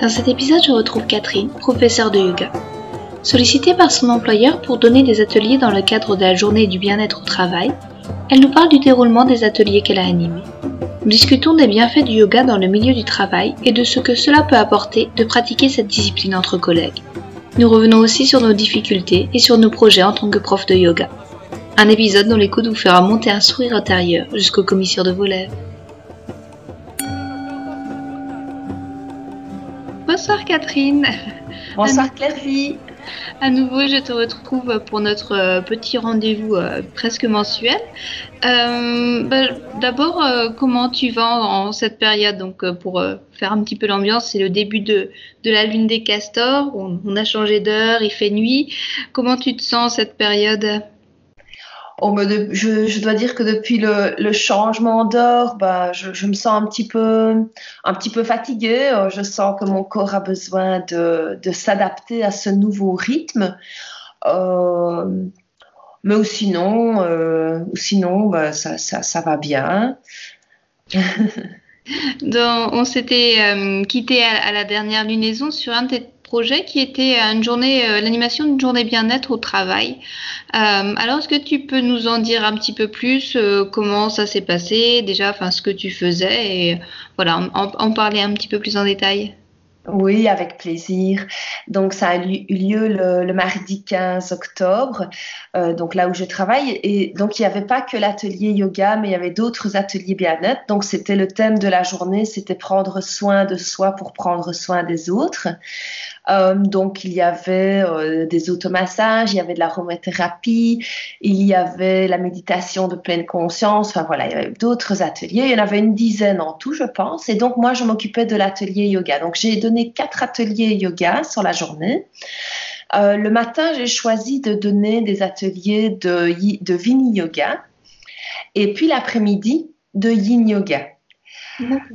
Dans cet épisode, je retrouve Catherine, professeure de yoga. Sollicitée par son employeur pour donner des ateliers dans le cadre de la journée du bien-être au travail, elle nous parle du déroulement des ateliers qu'elle a animés. Nous discutons des bienfaits du yoga dans le milieu du travail et de ce que cela peut apporter de pratiquer cette discipline entre collègues. Nous revenons aussi sur nos difficultés et sur nos projets en tant que prof de yoga. Un épisode dont l'écoute vous fera monter un sourire intérieur jusqu'aux commissures de vos lèvres. Bonsoir Catherine. Bonsoir Claire-Vie. À nouveau, je te retrouve pour notre euh, petit rendez-vous euh, presque mensuel. Euh, bah, D'abord, euh, comment tu vas en, cette période? Donc, euh, pour faire un petit peu l'ambiance, c'est le début de, de, la lune des castors. On, on a changé d'heure, il fait nuit. Comment tu te sens cette période? Oh, je, dois dire que depuis le, changement d'heure, bah, je, me sens un petit peu, fatiguée. Euh, je sens que mon corps a besoin de, s'adapter à ce nouveau rythme. Euh, mais sinon, euh, sinon bah, ça, va bien. On s'était euh, quitté à, la dernière lunaison sur un de projet qui était une journée, euh, l'animation d'une journée bien-être au travail. Euh, alors, est-ce que tu peux nous en dire un petit peu plus euh, comment ça s'est passé, déjà, enfin, ce que tu faisais et voilà, en, parler un petit peu plus en détail? Oui, avec plaisir. Donc, ça a eu lieu le, mardi 15 octobre, donc là où je travaille. Et donc, il n'y avait pas que l'atelier yoga, mais il y avait d'autres ateliers bien-être. Donc, c'était le thème de la journée, c'était prendre soin de soi pour prendre soin des autres. Euh, donc, il y avait euh, des automassages, il y avait de l'aromathérapie, il y avait la méditation de pleine conscience. Enfin, voilà, il y avait d'autres ateliers. Il y en avait une dizaine en tout, je pense. Et donc, moi, je m'occupais de l'atelier yoga. Donc, j'ai donné quatre ateliers yoga sur la journée. Euh, le matin, j'ai choisi de donner des ateliers de, de Vini Yoga. Et puis l'après-midi, de Yin Yoga.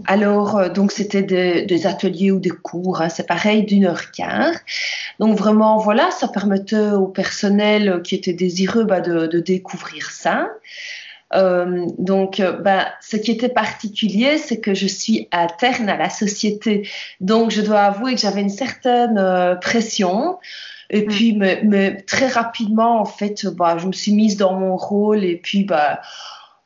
Alors, euh, donc, c'était des, des, ateliers ou des cours, hein, c'est pareil, d'une heure quart. Donc, vraiment, voilà, ça permettait au personnel qui était désireux bah, de, de, découvrir ça. Euh, donc, euh, bah, ce qui était particulier, c'est que je suis interne à la société. Donc, je dois avouer que j'avais une certaine euh, pression. Et mm. puis, mais, mais, très rapidement, en fait, bah, je me suis mise dans mon rôle et puis, bah,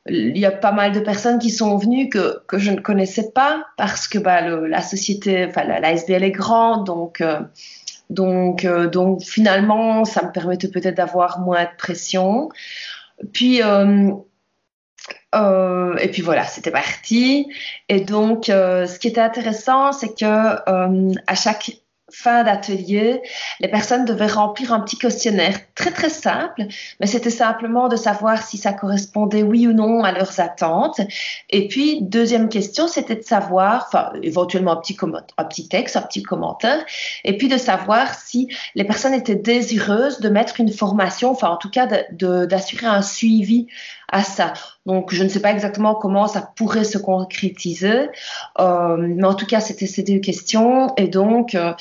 il y a pas mal de personnes qui sont venues que, que je ne connaissais pas parce que bah, la société, enfin la, SBL est grande, donc euh, donc euh, donc finalement ça me permettait peut-être d'avoir moins de pression. Puis euh, et puis voilà, c'était parti. Et donc, ce qui était intéressant, c'est que à chaque fin d'atelier, les personnes devaient remplir un petit questionnaire très très simple, mais c'était simplement de savoir si ça correspondait oui ou non à leurs attentes. Et puis deuxième question, c'était de savoir, enfin éventuellement un petit un petit texte, un petit commentaire, et puis de savoir si les personnes étaient désireuses de mettre une formation, enfin en tout cas d'assurer un suivi à ça. Donc, je ne sais pas exactement comment ça pourrait se concrétiser, euh, mais en tout cas, c'était ces deux questions. Et donc, euh,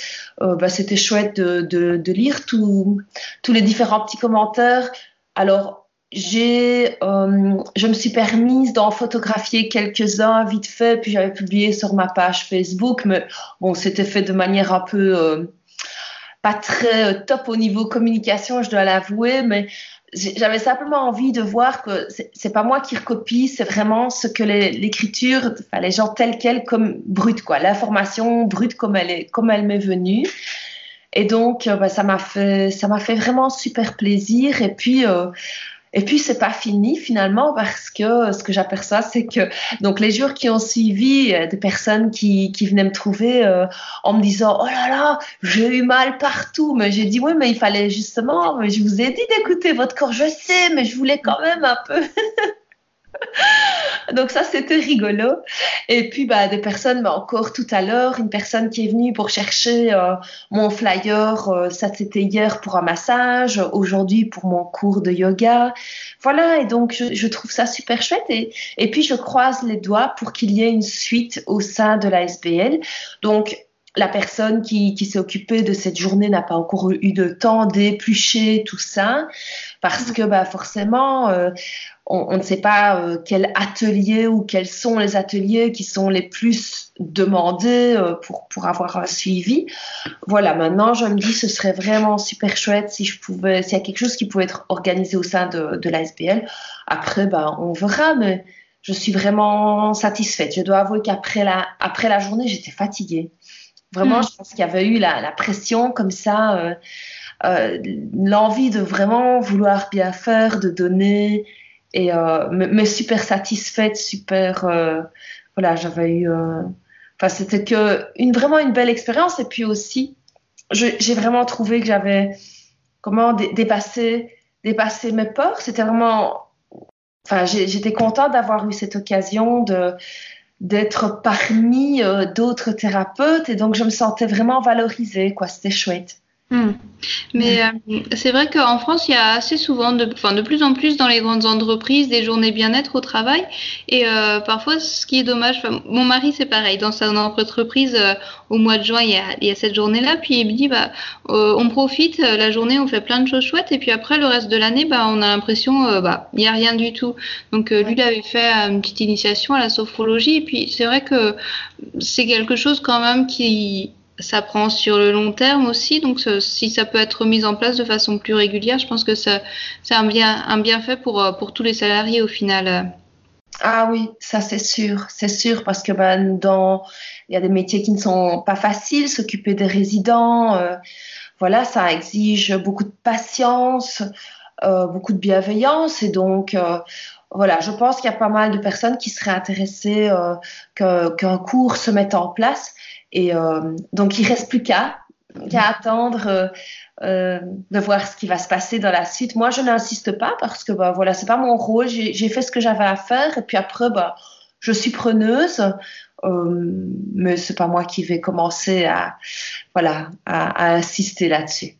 euh, bah, c'était chouette de, lire tous les différents petits commentaires. Alors, j'ai, je me suis permise d'en photographier quelques-uns vite fait, puis j'avais publié sur ma page Facebook, mais bon, c'était fait de manière un peu pas très top au niveau communication, je dois l'avouer, mais j'avais simplement envie de voir que c'est pas moi qui recopie, c'est vraiment ce que l'écriture, enfin, les gens tels quels comme brut quoi, l'information brute comme elle est, comme elle m'est venue. Et donc, euh, bah, ça m'a fait, ça m'a fait vraiment super plaisir. Et puis, euh, et puis, c'est pas fini finalement parce que ce que j'aperçois, c'est que donc les jours qui ont suivi, euh, des personnes qui, qui venaient me trouver euh, en me disant oh là là, j'ai eu mal partout, mais j'ai dit oui, mais il fallait justement, je vous ai dit d'écouter votre corps, je sais, mais je voulais quand même un peu. Donc ça, c'était rigolo. Et puis, bah, des personnes, bah, encore tout à l'heure, une personne qui est venue pour chercher euh, mon flyer, euh, ça c'était hier pour un massage, aujourd'hui pour mon cours de yoga. Voilà, et donc je, trouve ça super chouette. Et, et puis, je croise les doigts pour qu'il y ait une suite au sein de la SBL. Donc, la personne qui, qui s'est occupée de cette journée n'a pas encore eu de temps d'éplucher tout ça parce que bah, forcément, euh, on, ne sait pas euh, quel atelier ou quels sont les ateliers qui sont les plus demandés euh, pour, pour avoir un suivi. Voilà, maintenant, je me dis ce serait vraiment super chouette si je pouvais, s'il y a quelque chose qui pouvait être organisé au sein de, de la SBL. Après, ben, on verra, mais je suis vraiment satisfaite. Je dois avouer qu'après la, après la journée, j'étais fatiguée. Vraiment, hmm. je pense qu'il y avait eu la, la pression comme ça, euh, l'envie de vraiment vouloir bien faire, de donner et euh, mais super satisfaite, super euh, voilà, j'avais eu euh, enfin c'était que une vraiment une belle expérience et puis aussi j'ai vraiment trouvé que j'avais comment dépasser mes peurs, c'était vraiment enfin j'étais contente d'avoir eu cette occasion de d'être parmi d'autres thérapeutes et donc je me sentais vraiment valorisée quoi, c'était chouette. Hmm. Mais euh, c'est vrai qu'en France, il y a assez souvent, de, enfin, de plus en plus dans les grandes entreprises, des journées bien-être au travail. Et euh, parfois, ce qui est dommage, mon mari, c'est pareil. Dans sa entreprise, euh, au mois de juin, il y a, il y a cette journée-là. Puis il me dit, bah, on profite, la journée, on fait plein de choses chouettes. Et puis après, le reste de l'année, bah, on a l'impression, bah, il n'y a rien du tout. Donc lui, il avait fait une petite initiation à la sophrologie. Et puis c'est vrai que c'est quelque chose quand même qui ça prend sur le long terme aussi. Donc, si ça peut être mis en place de façon plus régulière, je pense que c'est un, bien, un bienfait pour, euh, pour tous les salariés au final. Ah oui, ça c'est sûr, c'est sûr, parce que ben, dans, il y a des métiers qui ne sont pas faciles, s'occuper des résidents, euh, voilà, ça exige beaucoup de patience, euh, beaucoup de bienveillance, et donc voilà, je pense qu'il y a pas mal de personnes qui seraient intéressées qu'un cours se mette en place et euh, donc, il reste plus qu'à attendre euh, euh, de voir ce qui va se passer dans la suite. Moi, je n'insiste pas parce que bah, voilà, c'est pas mon rôle. J'ai fait ce que j'avais à faire et puis après, bah, je suis preneuse, euh, mais c'est pas moi qui vais commencer à voilà à, insister là-dessus.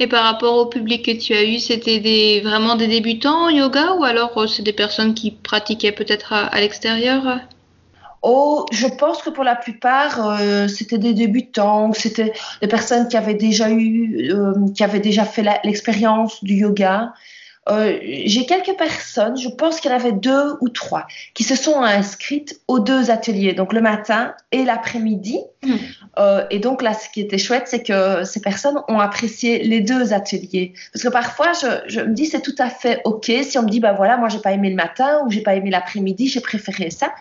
Et par rapport au public que tu as eu, c'était vraiment des débutants en yoga ou alors c'est des personnes qui pratiquaient peut-être à l'extérieur? Oh, je pense que pour la plupart, euh, c'était des débutants, c'était des personnes qui avaient déjà eu, euh, qui avaient déjà fait l'expérience du yoga. Euh, J'ai quelques personnes, je pense qu'il y en avait deux ou trois, qui se sont inscrites aux deux ateliers, donc le matin et l'après-midi. Hmm. Euh, et donc là, ce qui était chouette, c'est que ces personnes ont apprécié les deux ateliers. Parce que parfois, je, je me dis, c'est tout à fait OK si on me dit, bah voilà, moi, j'ai pas aimé le matin ou j'ai pas aimé l'après-midi, j'ai préféré ça.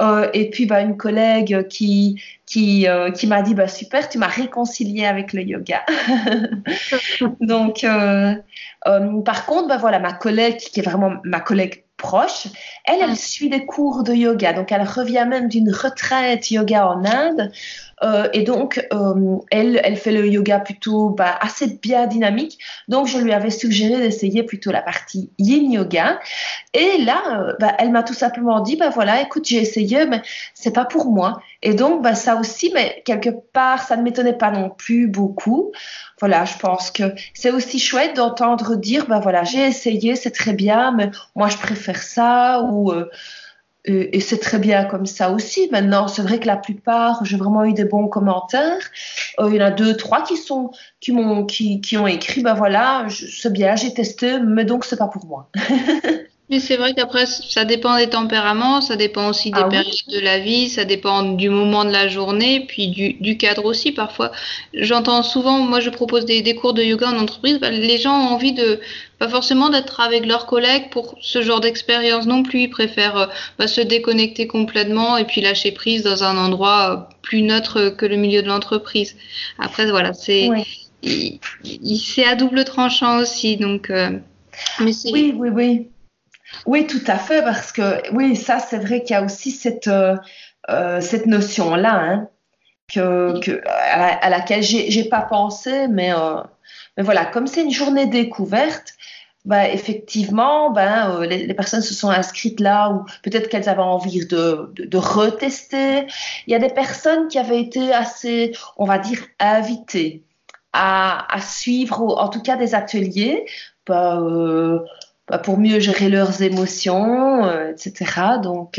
Euh, et puis bah, une collègue qui qui, euh, qui m'a dit bah super tu m'as réconcilié avec le yoga. Donc euh, par contre bah voilà ma collègue qui est vraiment ma collègue proche elle elle suit des cours de yoga. Donc elle revient même d'une retraite yoga en Inde euh, et donc, euh, elle, elle fait le yoga plutôt bah, assez bien dynamique. Donc, je lui avais suggéré d'essayer plutôt la partie yin yoga. Et là, euh, bah, elle m'a tout simplement dit, bah voilà, écoute, j'ai essayé, mais c'est pas pour moi. Et donc, bah, ça aussi, mais quelque part, ça ne m'étonnait pas non plus beaucoup. Voilà, je pense que c'est aussi chouette d'entendre dire, bah voilà, j'ai essayé, c'est très bien, mais moi, je préfère ça et, c'est très bien comme ça aussi. Maintenant, c'est vrai que la plupart, j'ai vraiment eu des bons commentaires. Euh, il y en a deux, trois qui sont, qui m'ont, qui, qui ont écrit, ben voilà, c'est bien, j'ai testé, mais donc c'est pas pour moi. Mais c'est vrai qu'après, ça dépend des tempéraments, ça dépend aussi des ah périodes de la vie, ça dépend du moment de la journée, puis du, du cadre aussi. Parfois, j'entends souvent, moi je propose des, des, cours de yoga en entreprise, bah, les gens ont envie de, pas forcément d'être avec leurs collègues pour ce genre d'expérience non plus. Ils préfèrent euh, bah, se déconnecter complètement et puis lâcher prise dans un endroit euh, plus neutre que le milieu de l'entreprise. Après, voilà, c'est c'est à double tranchant aussi. Donc, euh, mais oui, oui, oui. Oui, tout à fait, parce que oui, ça, c'est vrai qu'il y a aussi cette, euh, euh cette notion-là, hein, que, que, à, à laquelle j'ai pas pensé, mais, euh, mais voilà, comme c'est une journée découverte, bah, effectivement, ben, euh, les, personnes se sont inscrites là ou peut-être qu'elles avaient envie de, de, retester. Il y a des personnes qui avaient été assez, on va dire, invitées à, à suivre, en tout cas des ateliers, bah, euh, bah, pour mieux gérer leurs émotions, euh, etc. Donc,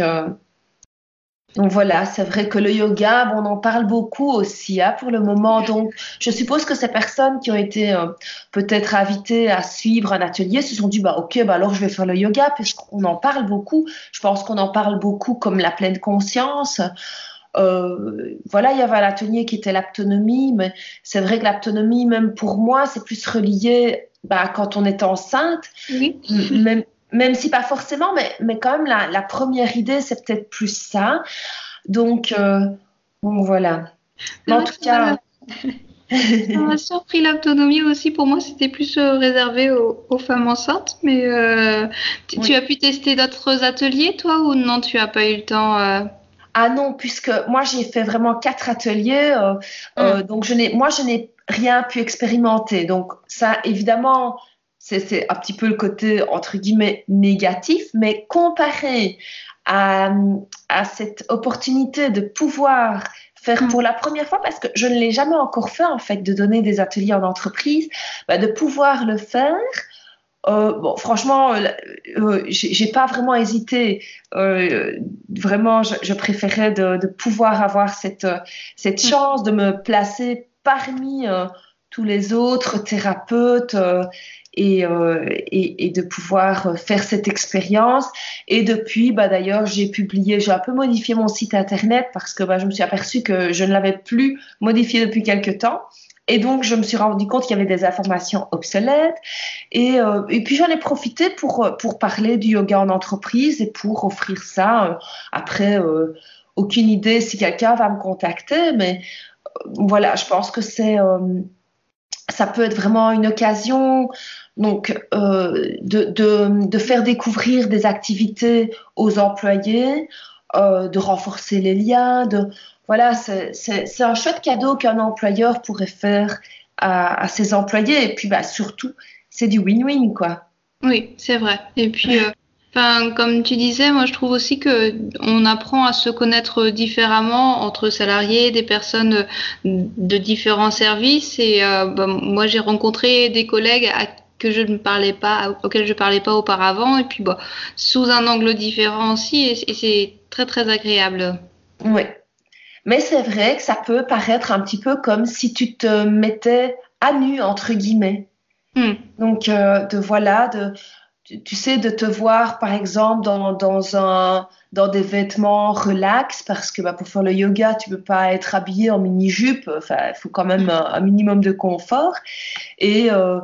donc voilà, c'est vrai que le yoga, on en parle beaucoup aussi hein, pour le moment. Donc je suppose que ces personnes qui ont été euh, peut-être invitées à suivre un atelier se sont dit bah ok bah alors je vais faire le yoga puisqu'on en parle beaucoup. Je pense qu'on en parle beaucoup comme la pleine conscience. Euh, voilà, il y avait un atelier qui était l'autonomie, mais c'est vrai que l'autonomie, même pour moi, c'est plus relié bah, quand on est enceinte. Oui. Même, même si pas forcément, mais, mais quand même, la, la première idée, c'est peut-être plus ça. Donc, euh, bon, voilà. en tout cas. Ça m'a surpris l'autonomie aussi. Pour moi, c'était plus euh, réservé aux, femmes enceintes. Mais euh, tu, as pu tester d'autres ateliers, toi, ou non, tu n'as pas eu le temps Ah non, puisque moi, j'ai fait vraiment quatre ateliers. Hum. donc, je n'ai, moi, je n'ai rien pu expérimenter. Donc, ça, évidemment, c'est un petit peu le côté entre guillemets négatif, mais comparé à, cette opportunité de pouvoir faire mm. pour la première fois, parce que je ne l'ai jamais encore fait en fait, de donner des ateliers en entreprise, bah, de pouvoir le faire. Euh, bon, franchement, euh, euh j'ai pas vraiment hésité. Euh, vraiment, je, préférais de, pouvoir avoir cette, cette mm. chance de me placer parmi tous les autres thérapeutes euh, et, et, de pouvoir faire cette expérience. Et depuis, bah, d'ailleurs, j'ai publié, j'ai un peu modifié mon site internet parce que bah, je me suis aperçue que je ne l'avais plus modifié depuis quelques temps. Et donc, je me suis rendu compte qu'il y avait des informations obsolètes. Et, euh, puis, j'en ai profité pour, pour parler du yoga en entreprise et pour offrir ça. Euh, après, aucune idée si quelqu'un va me contacter, mais voilà, je pense que c'est ça peut être vraiment une occasion donc euh, de, de, faire découvrir des activités aux employés, euh, de renforcer les liens, de voilà, c'est un chouette cadeau qu'un employeur pourrait faire à, à, ses employés et puis bah, surtout c'est du win-win quoi. Oui, c'est vrai. Et puis euh, Enfin, comme tu disais, moi je trouve aussi que on apprend à se connaître différemment entre salariés, des personnes de différents services. Et euh, bah, moi j'ai rencontré des collègues que je ne parlais pas, auxquels je parlais pas auparavant, et puis bah, sous un angle différent aussi, et, c'est très très agréable. Oui, mais c'est vrai que ça peut paraître un petit peu comme si tu te mettais à nu entre guillemets. Hmm. Donc euh, de voilà de tu, sais, de te voir, par exemple, dans, dans, un, dans des vêtements relax, parce que bah, pour faire le yoga, tu peux pas être habillé en mini-jupe. Enfin, il faut quand même un, minimum de confort. Et euh,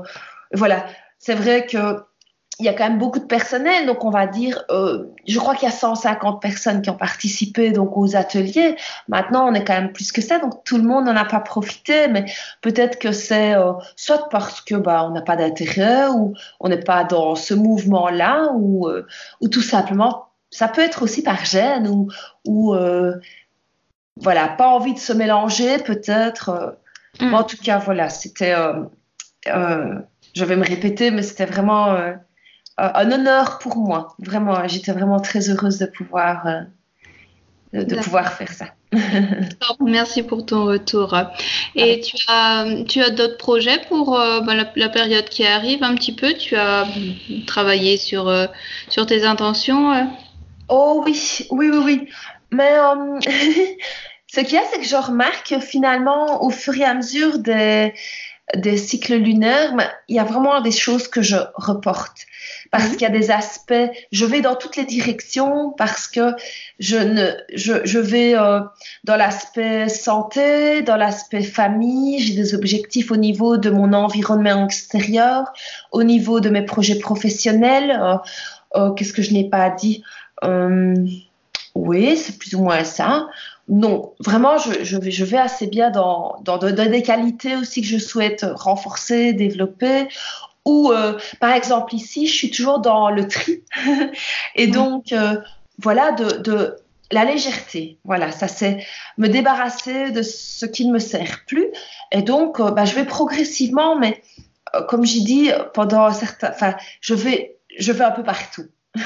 voilà, c'est vrai que il y a quand même beaucoup de personnel, donc on va dire, euh, je crois qu'il y a 150 personnes qui ont participé donc aux ateliers. Maintenant, on est quand même plus que ça, donc tout le monde n'en a pas profité, mais peut-être que c'est euh, soit parce que bah on n'a pas d'intérêt ou on n'est pas dans ce mouvement-là ou euh, ou tout simplement ça peut être aussi par gêne ou ou voilà pas envie de se mélanger peut-être. Mm. En tout cas, voilà, c'était je vais me répéter, mais c'était vraiment euh, un honneur pour moi. Vraiment, j'étais vraiment très heureuse de pouvoir, euh, de, pouvoir faire ça. Merci pour ton retour. Et tu as, tu as d'autres projets pour euh, bah, la, période qui arrive un petit peu? Tu as travaillé sur, sur tes intentions Oh oui, oui, oui, oui. Mais ce qu'il y a, c'est que je remarque finalement au fur et à mesure des, des cycles lunaires, il y a vraiment des choses que je reporte parce mhm. qu'il y a des aspects, je vais dans toutes les directions parce que je ne, je, je vais euh, dans l'aspect santé, dans l'aspect famille, j'ai des objectifs au niveau de mon environnement extérieur, au niveau de mes projets professionnels. Euh, euh, Qu'est-ce que je n'ai pas dit Oui, c'est plus ou moins ça. Non, vraiment, je, je, vais, je vais assez bien dans, dans, dans, des qualités aussi que je souhaite renforcer, développer, ou, euh, par exemple, ici, je suis toujours dans le tri. et donc, euh, voilà, de, de, la légèreté. Voilà, ça c'est me débarrasser de ce qui ne me sert plus. Et donc, euh, bah, je vais progressivement, mais comme j'ai dit, pendant certains, enfin, je vais, je vais un peu partout.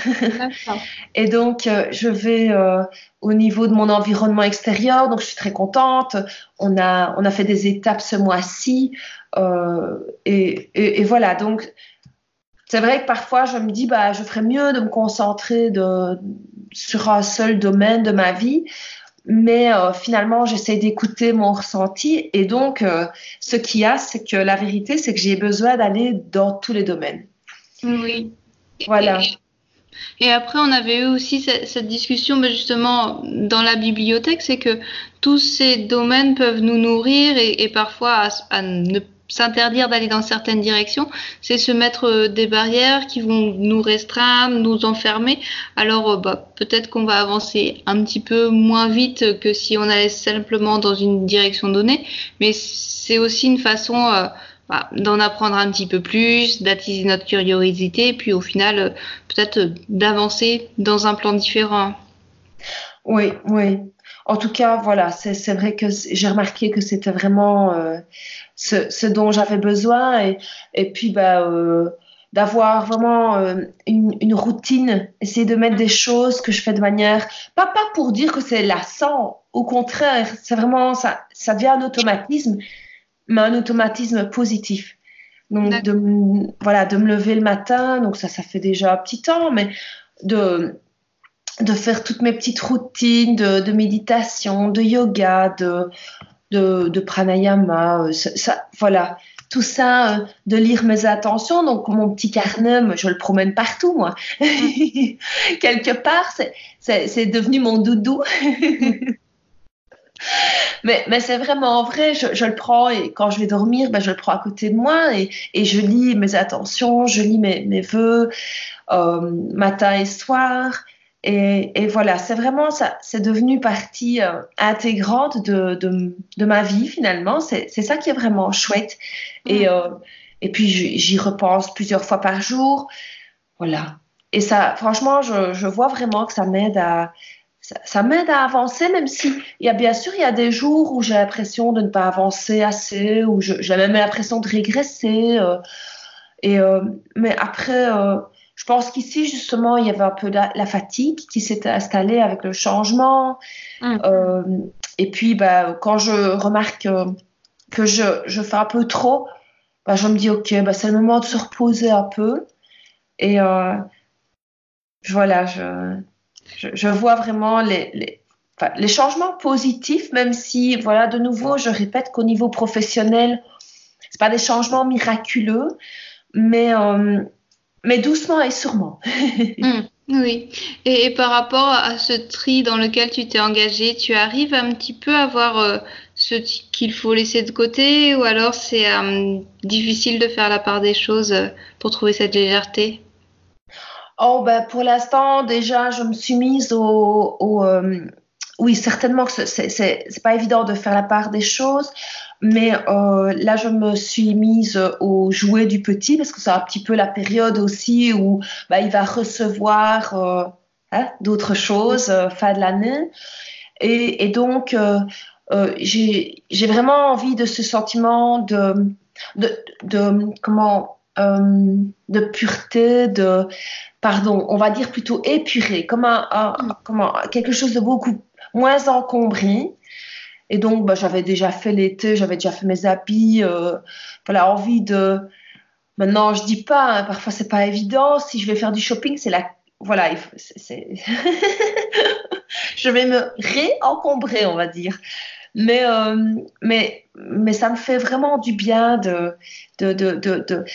et donc, euh, je vais euh, au niveau de mon environnement extérieur, donc je suis très contente. On a, on a fait des étapes ce mois-ci. Euh, et, et, voilà, donc c'est vrai que parfois je me dis, bah, je ferais mieux de me concentrer de, sur un seul domaine de ma vie. Mais finalement, j'essaie d'écouter mon ressenti. Et donc, ce qu'il y a, c'est que la vérité, c'est que j'ai besoin d'aller dans tous les domaines. Oui. Voilà. Et après, on avait eu aussi cette, discussion mais justement dans la bibliothèque, c'est que tous ces domaines peuvent nous nourrir et, parfois à, ne s'interdire d'aller dans certaines directions, c'est se mettre euh, des barrières qui vont nous restreindre, nous enfermer. Alors euh, bah, peut-être qu'on va avancer un petit peu moins vite que si on allait simplement dans une direction donnée, mais c'est aussi une façon euh, bah, d'en apprendre un petit peu plus, d'attiser notre curiosité, puis au final, peut-être d'avancer dans un plan différent. Oui, oui. En tout cas, voilà, c'est vrai que j'ai remarqué que c'était vraiment euh, ce, ce, dont j'avais besoin et, et puis bah, d'avoir vraiment une, une, routine, essayer de mettre des choses que je fais de manière, pas, pas pour dire que c'est lassant, au contraire, c'est vraiment, ça, ça devient un automatisme mais un automatisme positif. Donc, de, voilà, de me lever le matin, donc ça, ça fait déjà un petit temps, mais de, de faire toutes mes petites routines de, méditation, de yoga, de, de, pranayama, euh, ça, voilà, tout ça, euh, de lire mes attentions. Donc, mon petit carnet, je le promène partout, moi. Quelque part, c'est devenu mon doudou. Mais, mais c'est vraiment vrai, je, le prends et quand je vais dormir, ben, je le prends à côté de moi et, et je lis mes attentions, je lis mes, mes vœux euh, matin et soir. Et, et voilà, c'est vraiment ça, c'est devenu partie euh, intégrante de, de, de, ma vie finalement. C'est ça qui est vraiment chouette. Et, euh, et puis j'y repense plusieurs fois par jour. Voilà. Et ça, franchement, je, je vois vraiment que ça m'aide à, ça, m'aide à avancer, même si il y a bien sûr il y a des jours où j'ai l'impression de ne pas avancer assez, ou j'ai même l'impression de régresser. Euh, et euh, mais après, euh, je pense qu'ici justement il y avait un peu la, la fatigue qui s'était installée avec le changement. Mmh. et puis bah, quand je remarque que je, je, fais un peu trop, bah, je me dis ok, bah, c'est le moment de se reposer un peu. Et voilà, je je, vois vraiment les, les, les, changements positifs, même si, voilà, de nouveau, je répète qu'au niveau professionnel, c'est pas des changements miraculeux, mais, euh, mais doucement et sûrement. Mmh, oui. Et, par rapport à ce tri dans lequel tu t'es engagé, tu arrives un petit peu à voir euh, ce qu'il faut laisser de côté ou alors c'est euh, difficile de faire la part des choses pour trouver cette légèreté? Oh, ben, pour l'instant, déjà, je me suis mise au. au euh, oui, certainement que c'est pas évident de faire la part des choses, mais euh, là, je me suis mise au jouet du petit parce que c'est un petit peu la période aussi où bah, il va recevoir euh, hein, d'autres choses euh, fin de l'année. Et, et, donc, euh, j'ai vraiment envie de ce sentiment de, de, de comment de pureté, de pardon, on va dire plutôt épuré, comme, un, mm. quelque chose de beaucoup moins encombré. Et donc, bah, j'avais déjà fait l'été, j'avais déjà fait mes habits. Euh, voilà, envie de. Maintenant, je dis pas, hein, parfois c'est pas évident. Si je vais faire du shopping, c'est la. Voilà, je vais me réencombrer, on va dire. Mais, euh, mais, mais ça me fait vraiment du bien de. de, de, de, de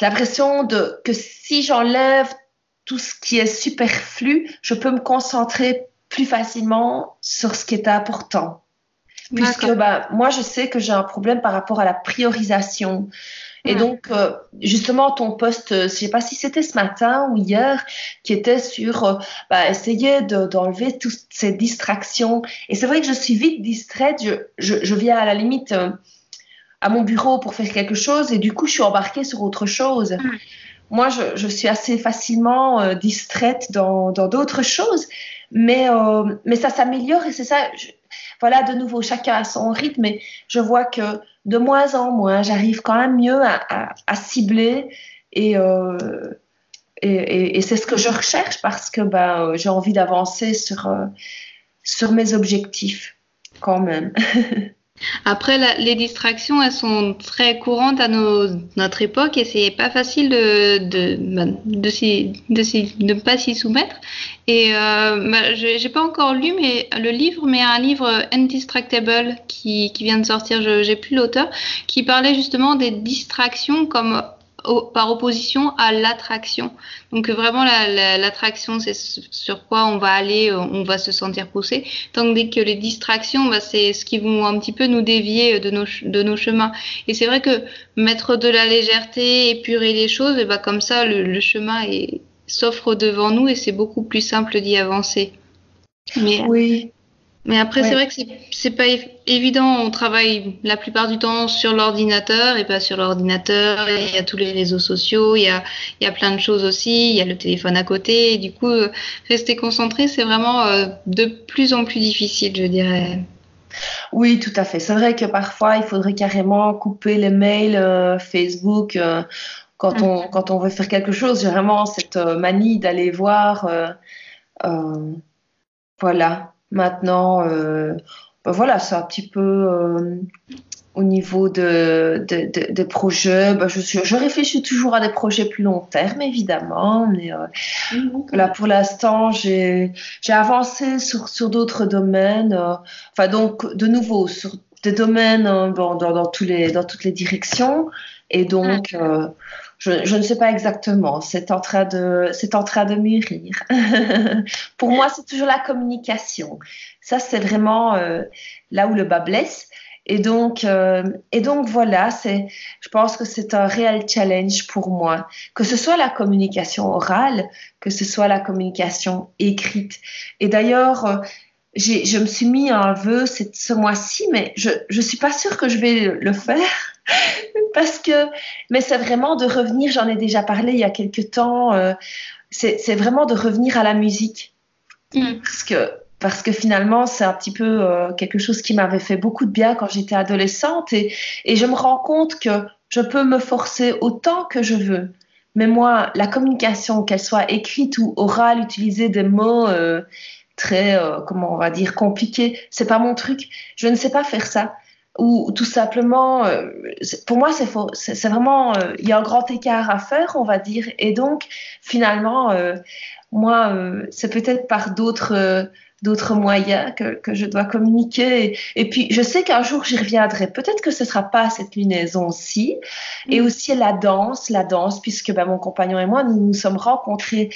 l'impression de, que si j'enlève tout ce qui est superflu, je peux me concentrer plus facilement sur ce qui est important. Puisque bah, moi, je sais que j'ai un problème par rapport à la priorisation. Et donc, euh, justement, ton poste, euh, je ne sais pas si c'était ce matin ou hier, qui était sur euh, bah, essayer d'enlever toutes ces distractions. Et c'est vrai que je suis vite distraite. Je, je, je viens à la limite à mon bureau pour faire quelque chose et du coup, je suis embarquée sur autre chose. moi, je, je, suis assez facilement euh, distraite dans d'autres choses. Mais, euh, mais ça s'améliore et c'est ça. voilà, de nouveau, chacun a son rythme et je vois que de moins en moins, j'arrive quand même mieux à, cibler et, euh, et, et, c'est ce que je recherche parce que ben, j'ai envie d'avancer sur, euh, sur mes objectifs quand même. Après, les distractions, elles sont très courantes à notre époque et c'est pas facile de de, bah, pas s'y soumettre. Et euh, bah, j'ai pas encore lu mais, le livre, mais un livre Indistractable qui, qui vient de sortir, j'ai plus l'auteur, qui parlait justement des distractions comme par opposition à l'attraction. Donc vraiment l'attraction, c'est sur quoi on va aller, euh, on va se sentir poussé, tandis que les distractions, bah, c'est ce qui vont un petit peu nous dévier de nos, de nos chemins. Et c'est vrai que mettre de la légèreté, épurer les choses, bah, comme ça, le, chemin s'offre devant nous et c'est beaucoup plus simple d'y avancer. Oui. Mais après, c'est vrai que c'est pas évident. On travaille la plupart du temps sur l'ordinateur et pas sur l'ordinateur. Il y a tous les réseaux sociaux, il y a, il y a plein de choses aussi. Il y a le téléphone à côté. Et du coup, euh, rester concentré, c'est vraiment euh, de plus en plus difficile, je dirais. Oui, tout à fait. C'est vrai que parfois, il faudrait carrément couper les mails euh, Facebook quand, mm. on, quand on veut faire quelque chose. J'ai vraiment cette manie d'aller voir. voilà Maintenant, euh, ben voilà, c'est un petit peu euh, au niveau de, de, de, projets. Ben je, je, réfléchis toujours à des projets plus long terme, évidemment. Mais euh, là, pour l'instant, j'ai avancé sur, sur d'autres domaines. enfin, donc, de nouveau, sur des domaines dans, dans, tous les, dans toutes les directions. Et donc, je, ne sais pas exactement. C'est en train de, c'est en train de mûrir. Pour moi, c'est toujours la communication. Ça, c'est vraiment euh, là où le bas blesse. Et donc, euh, et donc voilà, c'est, je pense que c'est un réel challenge pour moi, que ce soit la communication orale, que ce soit la communication écrite. Et d'ailleurs, euh, je me suis mis un vœu ce mois-ci, mais je ne suis pas sûre que je vais le faire parce que, mais c'est vraiment de revenir, j'en ai déjà parlé il y a quelques temps, euh, c'est vraiment de revenir à la musique. Mm. Parce que parce que finalement, c'est un petit peu euh, quelque chose qui m'avait fait beaucoup de bien quand j'étais adolescente et, et, je me rends compte que je peux me forcer autant que je veux. Mais moi, la communication, qu'elle soit écrite ou orale, utiliser des mots euh, très, comment on va dire, compliqués, c'est pas mon truc. Je ne sais pas faire ça. Ou tout simplement, euh, pour moi, c'est vraiment, euh, il y a un grand écart à faire, on va dire, et donc finalement, euh, moi, c'est peut-être par d'autres d'autres moyens que, que, je dois communiquer. Et, puis, je sais qu'un jour, j'y reviendrai. Peut-être que ce sera pas cette lunaison-ci. Et mm. aussi la danse, la danse, puisque ben, mon compagnon et moi, nous nous sommes rencontrés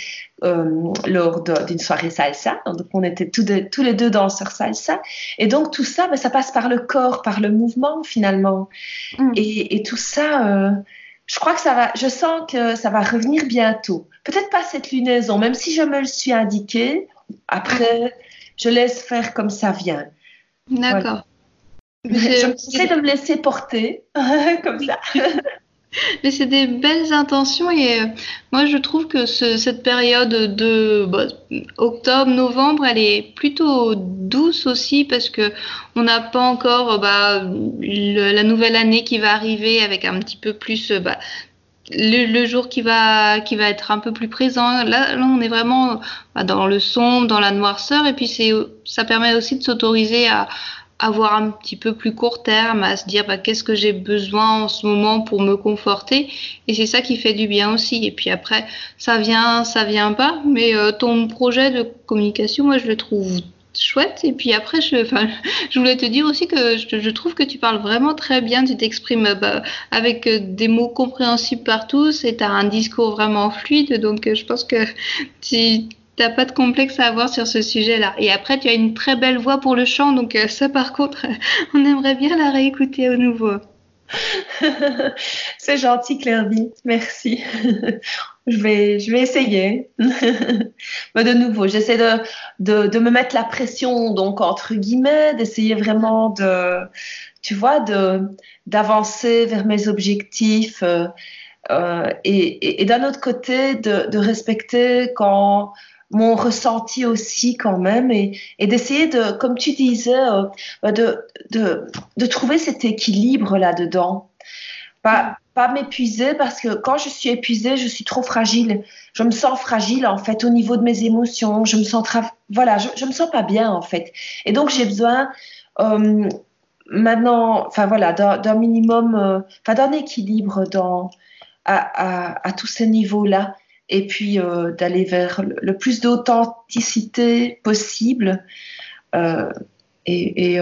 euh, lors d'une soirée salsa. Donc, on était tous, tous les deux danseurs salsa. Et donc, tout ça, ben, ça passe par le corps, par le mouvement, finalement. Mm. Et, et, tout ça... Euh, je crois que ça va, je sens que ça va revenir bientôt. Peut-être pas cette lunaison, même si je me le suis indiqué. Après, je laisse faire comme ça vient. D'accord. J'essaie de me laisser porter comme ça. Mais c'est des belles intentions et euh, moi je trouve que cette période de bah, octobre, novembre, elle est plutôt douce aussi parce que on n'a pas encore bah, la nouvelle année qui va arriver avec un petit peu plus bah, le, jour qui va qui va être un peu plus présent. Là, on est vraiment bah, dans le sombre, dans la noirceur, et puis c'est ça permet aussi de s'autoriser à avoir un petit peu plus court terme, à se dire bah, qu'est-ce que j'ai besoin en ce moment pour me conforter, et c'est ça qui fait du bien aussi. Et puis après, ça vient, ça vient pas, mais euh, ton projet de communication, moi je le trouve chouette. Et puis après, je, je voulais te dire aussi que je, trouve que tu parles vraiment très bien, tu t'exprimes bah, avec euh, des mots compréhensibles par tous et tu as un discours vraiment fluide. Donc, euh, je pense que tu n'as pas de complexe à avoir sur ce sujet-là. Et après, tu as une très belle voix pour le chant. Donc, euh, ça, par contre, on aimerait bien la réécouter au nouveau. C'est gentil, Claire-Vie. Merci. Je, vais, je vais essayer. Mais de nouveau, j'essaie de, de, de, me mettre la pression, donc entre guillemets, d'essayer vraiment de, tu vois, de, d'avancer vers mes objectifs. Euh, euh et, et, d'un autre côté, de, de respecter quand mon ressenti aussi quand même et, et d'essayer de, comme tu disais, euh, de, de, de, trouver cet équilibre là-dedans. Pas m'épuiser parce que quand je suis épuisée, je suis trop fragile. Je me sens fragile en fait au niveau de mes émotions. Je me sens voilà, je, me sens pas bien en fait. Et donc j'ai besoin euh, maintenant, enfin voilà, d'un minimum, euh, enfin d'un équilibre dans à, à, tous ces niveaux-là et puis euh, d'aller vers le, plus d'authenticité possible. Et, et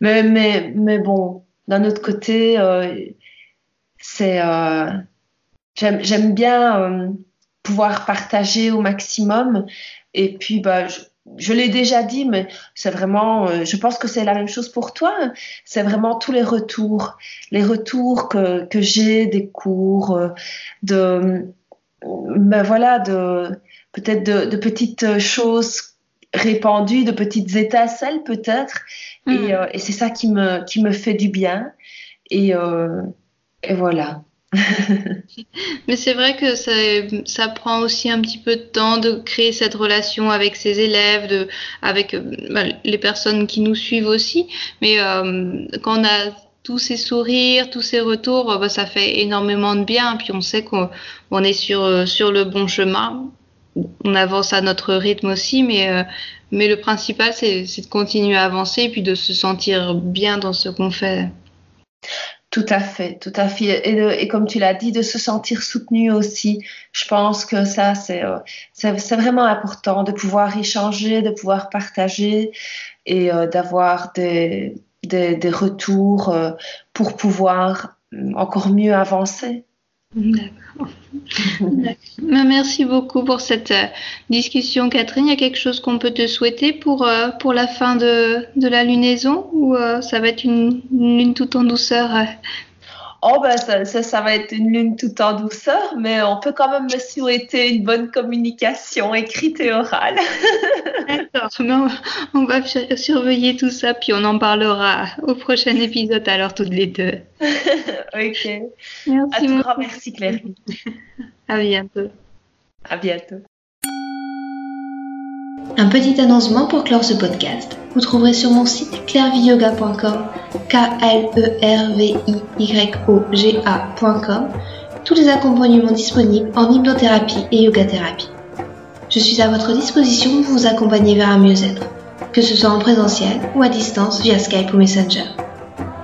mais, mais, mais bon, d'un autre côté, c'est j'aime bien pouvoir partager au maximum. Et puis, bah, je, je l'ai déjà dit, mais c'est vraiment, je pense que c'est la même chose pour toi. C'est vraiment tous les retours, les retours que, que j'ai des cours, de, ben voilà, de peut-être de, petites choses répandues, de petites étincelles peut-être. Et, euh, et c'est ça qui me, qui me fait du bien. Et, euh, et voilà. Mais c'est vrai que ça, prend aussi un petit peu de temps de créer cette relation avec ses élèves, de, avec euh, ben, les personnes qui nous suivent aussi. Mais quand on a tous ces sourires, tous ces retours, bah, ça fait énormément de bien. Puis on sait qu'on est sur, euh, sur le bon chemin. On avance à notre rythme aussi, mais, euh, mais le principal, c'est de continuer à avancer et puis de se sentir bien dans ce qu'on fait. Tout à fait, tout à fait. Et, comme tu l'as dit, de se sentir soutenu aussi. Je pense que ça, c'est euh, vraiment important de pouvoir échanger, de pouvoir partager et d'avoir des, des, retours euh, pour pouvoir euh, encore mieux avancer. D'accord. Ben, merci beaucoup pour cette euh, discussion, Catherine. Il y a quelque chose qu'on peut te souhaiter pour, pour la fin de, de la lunaison ou ça va être une lune tout en douceur Oh, ben ça, ça, va être une lune tout en douceur, mais on peut quand même me souhaiter une bonne communication écrite et orale. D'accord, on va surveiller tout ça, puis on en parlera au prochain épisode, alors toutes les deux. ok. Merci. À tout grand merci, Claire. à bientôt. À bientôt. Un petit annoncement pour clore ce podcast. Vous trouverez sur mon site clairviyoga.com, k l e r v i y o tous les accompagnements disponibles en hypnothérapie et yoga thérapie. Je suis à votre disposition pour vous accompagner vers un mieux-être, que ce soit en présentiel ou à distance via Skype ou Messenger.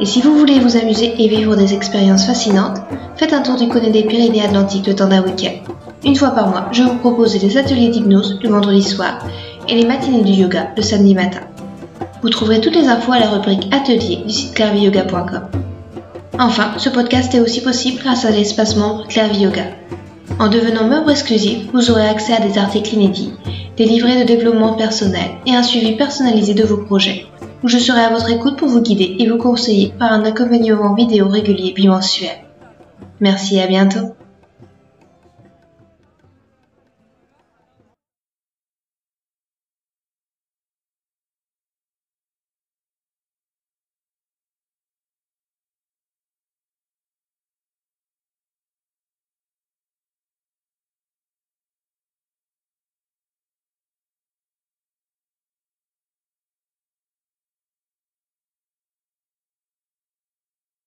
Et si vous voulez vous amuser et vivre des expériences fascinantes, faites un tour du côté des Pyrénées Atlantiques le temps d'un week-end. Une fois par mois, je vous propose des ateliers d'hypnose le vendredi soir et les matinées du yoga le samedi matin. Vous trouverez toutes les infos à la rubrique Atelier du site clairviyoga.com. Enfin, ce podcast est aussi possible grâce à l'espace membre Clairvy Yoga. En devenant membre exclusif, vous aurez accès à des articles inédits, des livrets de développement personnel et un suivi personnalisé de vos projets, où je serai à votre écoute pour vous guider et vous conseiller par un accompagnement vidéo régulier bimensuel. Merci et à bientôt